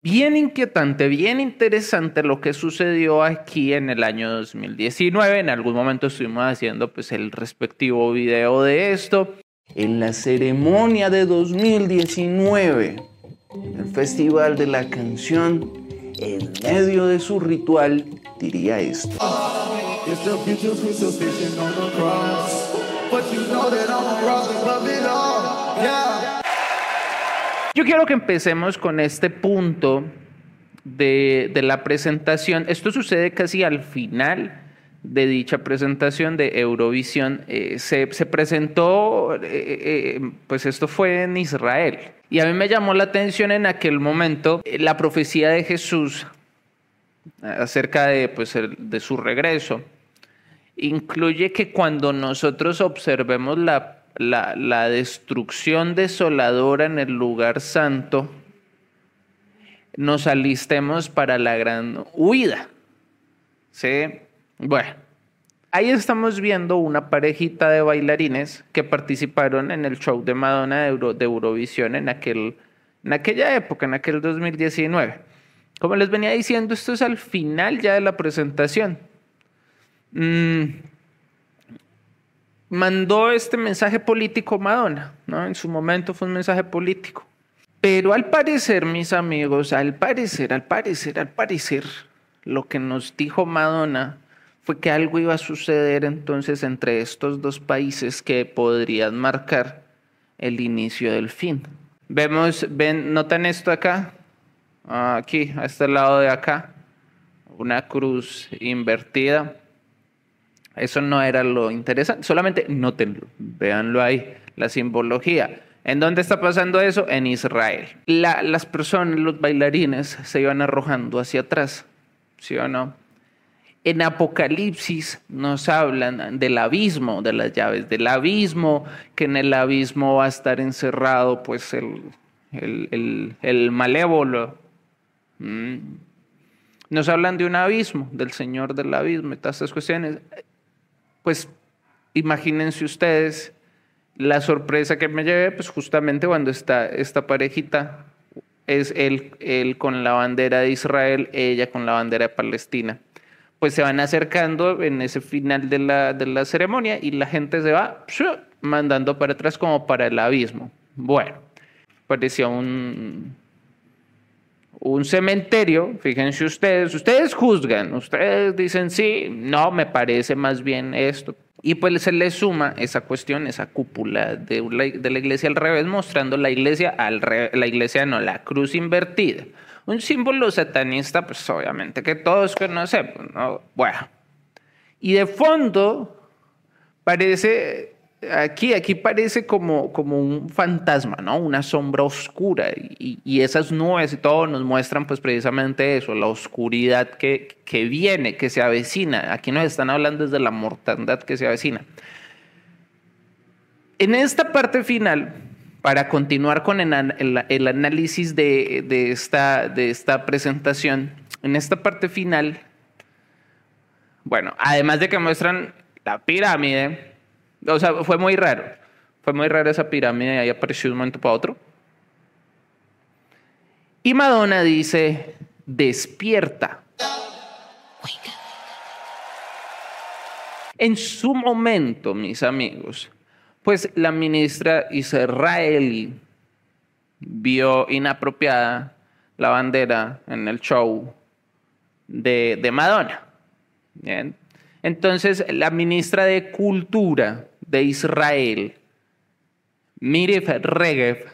Bien inquietante, bien interesante lo que sucedió aquí en el año 2019. En algún momento estuvimos haciendo pues el respectivo video de esto. En la ceremonia de 2019, el Festival de la Canción, en medio de su ritual, diría esto. Yo quiero que empecemos con este punto de, la presentación. Esto sucede casi al final de dicha presentación de Eurovisión. Eh, se, presentó, eh, eh, pues esto fue en Israel. Y a mí me llamó la atención en aquel momento la profecía de Jesús acerca de, pues, de su regreso. Incluye que cuando nosotros observemos la la, destrucción desoladora en el lugar santo, nos alistemos para la gran huida. ¿Sí? Bueno, ahí estamos viendo una parejita de bailarines que participaron en el show de Madonna de, Eurovisión en, aquel, en aquella época, en aquel 2019. Como les venía diciendo, esto es al final ya de la presentación. Mm, mandó este mensaje político Madonna, ¿no? En su momento fue un mensaje político. Pero al parecer, mis amigos, al parecer, al parecer, al parecer, lo que nos dijo Madonna fue que algo iba a suceder entonces entre estos dos países que podrían marcar el inicio del fin. Vemos, ven, notan esto acá, aquí, a este lado de acá, una cruz invertida eso no era lo interesante, solamente nótenlo, véanlo ahí, la simbología. ¿En dónde está pasando eso? En Israel. las personas, los bailarines, se iban arrojando hacia atrás, ¿sí o no? En Apocalipsis nos hablan del abismo, de las llaves del abismo, que en el abismo va a estar encerrado pues el, el, malévolo. Mm. Nos hablan de un abismo, del Señor del abismo y todas estas cuestiones pues imagínense ustedes la sorpresa que me llevé, pues justamente cuando está esta parejita, es él, él con la bandera de Israel, ella con la bandera de Palestina. Pues se van acercando en ese final de la, de la ceremonia y la gente se va mandando para atrás como para el abismo. Bueno, parecía un, un cementerio, fíjense ustedes, ustedes juzgan, ustedes dicen sí, no, me parece más bien esto. Y pues se le suma esa cuestión, esa cúpula de la, iglesia al revés, mostrando la iglesia al la iglesia no, la cruz invertida. Un símbolo satanista, pues obviamente que todos conocemos, ¿no? Bueno. Y de fondo parece Aquí, aquí parece como, como un fantasma, ¿no? Una sombra oscura y, y, esas nubes y todo nos muestran pues precisamente eso, la oscuridad que, que viene, que se avecina. Aquí nos están hablando desde la mortandad que se avecina. En esta parte final, para continuar con el, el, análisis de, de, esta, de esta presentación, en esta parte final, bueno, además de que muestran la pirámide, o sea, fue muy raro. Fue muy rara esa pirámide y ahí apareció de un momento para otro. Y Madonna dice, despierta. En su momento, mis amigos, pues la ministra israelí vio inapropiada la bandera en el show de, de Madonna. ¿Bien? Entonces, la ministra de Cultura de Israel, Mirif Regev,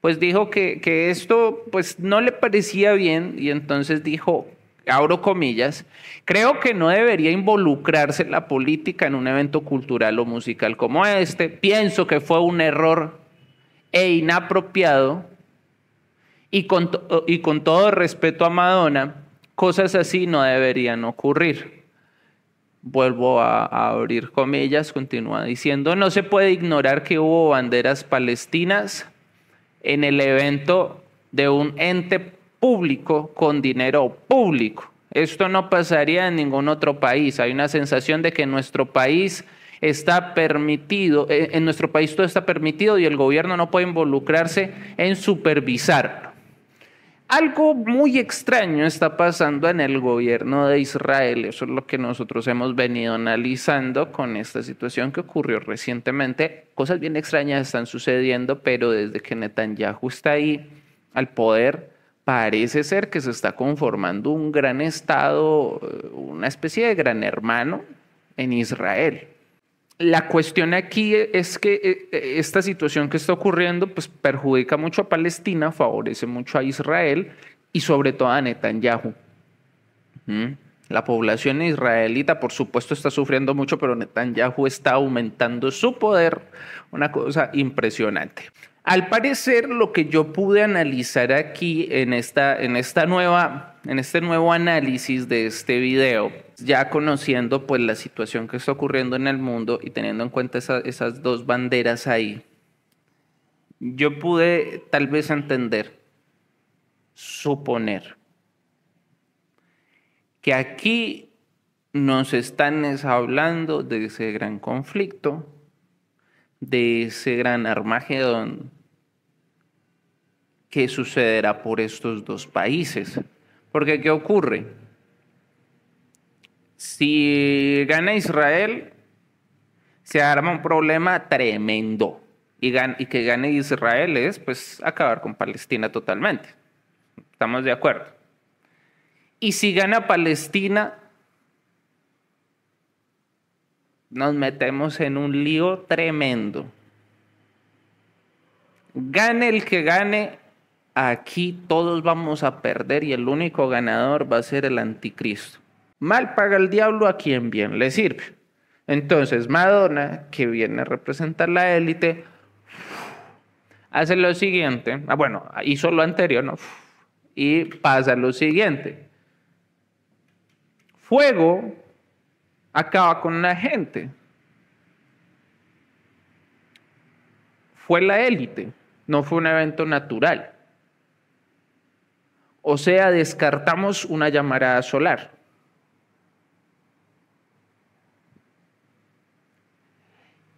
pues dijo que, que, esto pues no le parecía bien y entonces dijo, abro comillas, creo que no debería involucrarse la política en un evento cultural o musical como este, pienso que fue un error e inapropiado y con, y con todo respeto a Madonna, cosas así no deberían ocurrir vuelvo a, abrir comillas, continúa diciendo, no se puede ignorar que hubo banderas palestinas en el evento de un ente público con dinero público. Esto no pasaría en ningún otro país. Hay una sensación de que nuestro país está permitido, eh, en nuestro país todo está permitido y el gobierno no puede involucrarse en supervisar. Algo muy extraño está pasando en el gobierno de Israel. Eso es lo que nosotros hemos venido analizando con esta situación que ocurrió recientemente. Cosas bien extrañas están sucediendo, pero desde que Netanyahu está ahí al poder, parece ser que se está conformando un gran estado, una especie de gran hermano en Israel. La cuestión aquí es que eh, eh, esta situación que está ocurriendo pues perjudica mucho a Palestina, favorece mucho a Israel y sobre todo a Netanyahu. ¿Mm? La población israelita, por supuesto, está sufriendo mucho, pero Netanyahu está aumentando su poder, una cosa impresionante. Al parecer, lo que yo pude analizar aquí en, esta, en, esta nueva, en este nuevo análisis de este video, ya conociendo pues la situación que está ocurriendo en el mundo y teniendo en cuenta esas dos banderas ahí, yo pude tal vez entender, suponer, que aquí nos están hablando de ese gran conflicto, de ese gran Armagedón qué sucederá por estos dos países. Porque ¿qué ocurre? Si gana Israel, se arma un problema tremendo. Y, que gane Israel es pues acabar con Palestina totalmente. ¿Estamos de acuerdo? Y si gana Palestina, nos metemos en un lío tremendo. Gane el que gane, aquí todos vamos a perder y el único ganador va a ser el anticristo. Mal paga el diablo a quien bien le sirve. Entonces Madonna, que viene a representar la élite, hace lo siguiente, ah, bueno, hizo lo anterior, ¿no? Y pasa lo siguiente. Fuego acaba con la gente. Fue la élite, no fue un evento natural. O sea, descartamos una llamarada solar.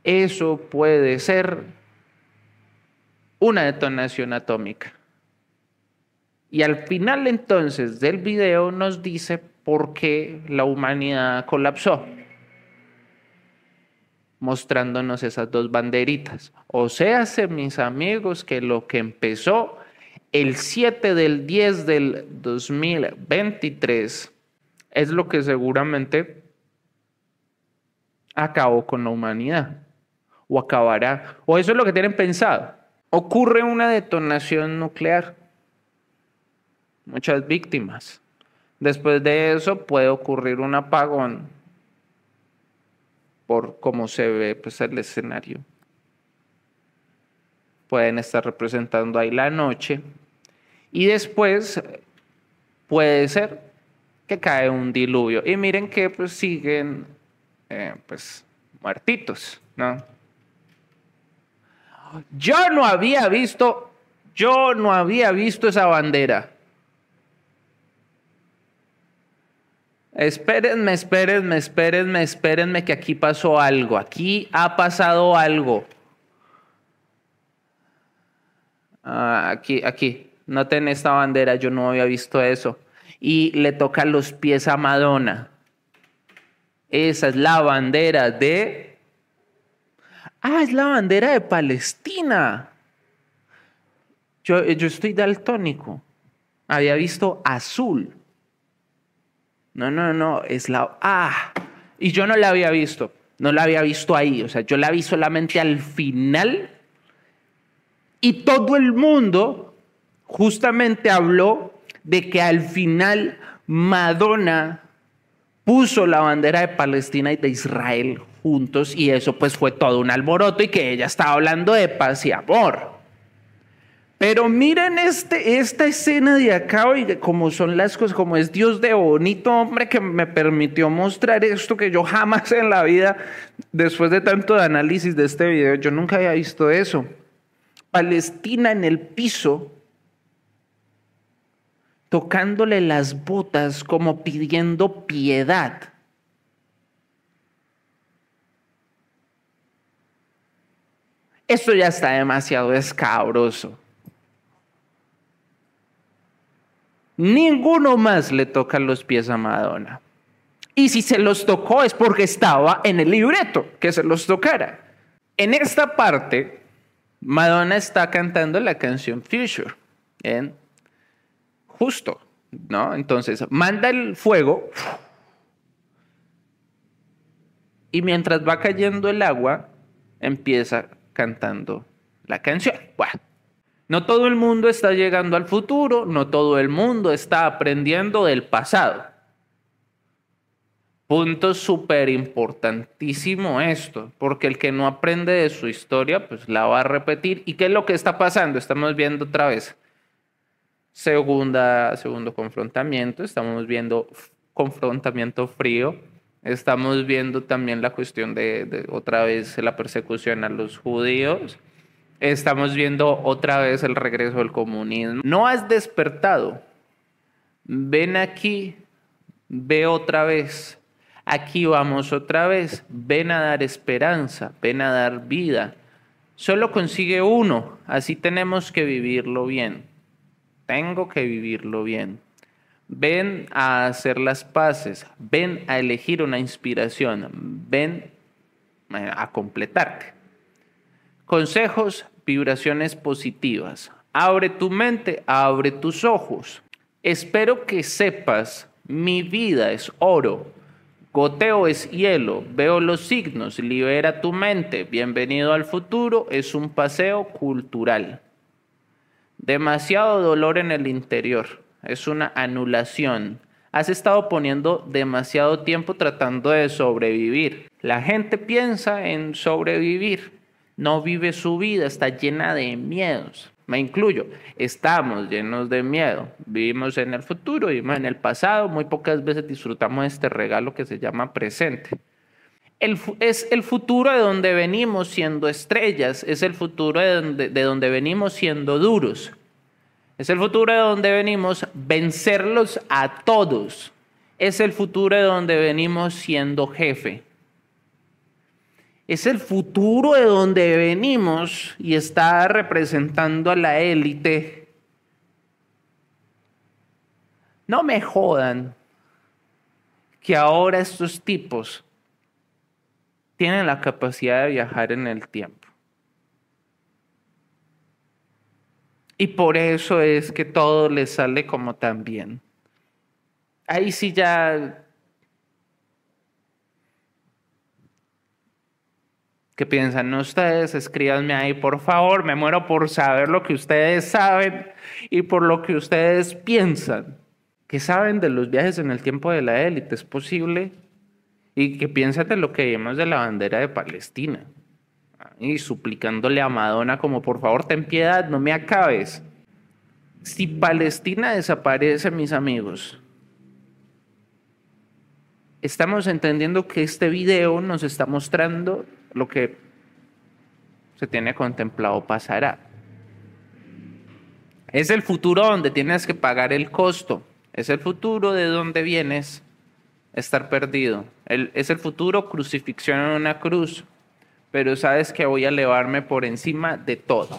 Eso puede ser una detonación atómica. Y al final entonces del video nos dice por qué la humanidad colapsó, mostrándonos esas dos banderitas. O sea, mis amigos, que lo que empezó el 7 del 10 del 2023 es lo que seguramente acabó con la humanidad o acabará, o eso es lo que tienen pensado. Ocurre una detonación nuclear, muchas víctimas. Después de eso puede ocurrir un apagón por cómo se ve pues, el escenario pueden estar representando ahí la noche. Y después puede ser que cae un diluvio. Y miren que pues siguen eh, pues muertitos, ¿no? Yo no había visto, yo no había visto esa bandera. Espérenme, espérenme, espérenme, espérenme que aquí pasó algo. Aquí ha pasado algo. Ah, aquí, aquí, noten esta bandera, yo no había visto eso. Y le toca los pies a Madonna. Esa es la bandera de... Ah, es la bandera de Palestina. Yo, yo estoy daltónico. Había visto azul. No, no, no, es la... Ah, y yo no la había visto. No la había visto ahí. O sea, yo la vi solamente al final y todo el mundo justamente habló de que al final Madonna puso la bandera de Palestina y de Israel juntos y eso pues fue todo un alboroto y que ella estaba hablando de paz y amor. Pero miren este, esta escena de acá y cómo son las cosas, como es Dios de bonito, hombre, que me permitió mostrar esto que yo jamás en la vida, después de tanto de análisis de este video, yo nunca había visto eso. Palestina en el piso, tocándole las botas como pidiendo piedad. Esto ya está demasiado escabroso. Ninguno más le toca los pies a Madonna. Y si se los tocó es porque estaba en el libreto que se los tocara. En esta parte, Madonna está cantando la canción Future. ¿bien? Justo, ¿no? Entonces, manda el fuego y mientras va cayendo el agua, empieza cantando la canción. No todo el mundo está llegando al futuro, no todo el mundo está aprendiendo del pasado. Punto súper importantísimo esto, porque el que no aprende de su historia, pues la va a repetir. ¿Y qué es lo que está pasando? Estamos viendo otra vez. Segunda, segundo confrontamiento, estamos viendo confrontamiento frío, estamos viendo también la cuestión de, de otra vez la persecución a los judíos, estamos viendo otra vez el regreso del comunismo. No has despertado. Ven aquí, ve otra vez Aquí vamos otra vez. Ven a dar esperanza, ven a dar vida. Solo consigue uno, así tenemos que vivirlo bien. Tengo que vivirlo bien. Ven a hacer las paces, ven a elegir una inspiración, ven a completarte. Consejos, vibraciones positivas. Abre tu mente, abre tus ojos. Espero que sepas, mi vida es oro, Goteo es hielo, veo los signos, libera tu mente, bienvenido al futuro, es un paseo cultural. Demasiado dolor en el interior, es una anulación. Has estado poniendo demasiado tiempo tratando de sobrevivir. La gente piensa en sobrevivir, no vive su vida, está llena de miedos me incluyo, estamos llenos de miedo, vivimos en el futuro, vivimos en el pasado, muy pocas veces disfrutamos de este regalo que se llama presente. es el futuro de donde venimos siendo estrellas, es el futuro de donde, de donde venimos siendo duros, es el futuro de donde venimos vencerlos a todos, es el futuro de donde venimos siendo jefe es el futuro de donde venimos y está representando a la élite. No me jodan que ahora estos tipos tienen la capacidad de viajar en el tiempo. Y por eso es que todo les sale como tan bien. Ahí sí ya ¿Qué piensan ustedes? Escríbanme ahí, por favor. Me muero por saber lo que ustedes saben y por lo que ustedes piensan. ¿Qué saben de los viajes en el tiempo de la élite? ¿Es posible? ¿Y qué piensan de lo que vimos de la bandera de Palestina? Y suplicándole a Madonna como, por favor, ten piedad, no me acabes. Si Palestina desaparece, mis amigos, estamos entendiendo que este video nos está mostrando lo que se tiene contemplado pasará. Es el futuro donde tienes que pagar el costo. Es el futuro de donde vienes estar perdido. es el futuro crucifixión en una cruz. Pero sabes que voy a elevarme por encima de todo.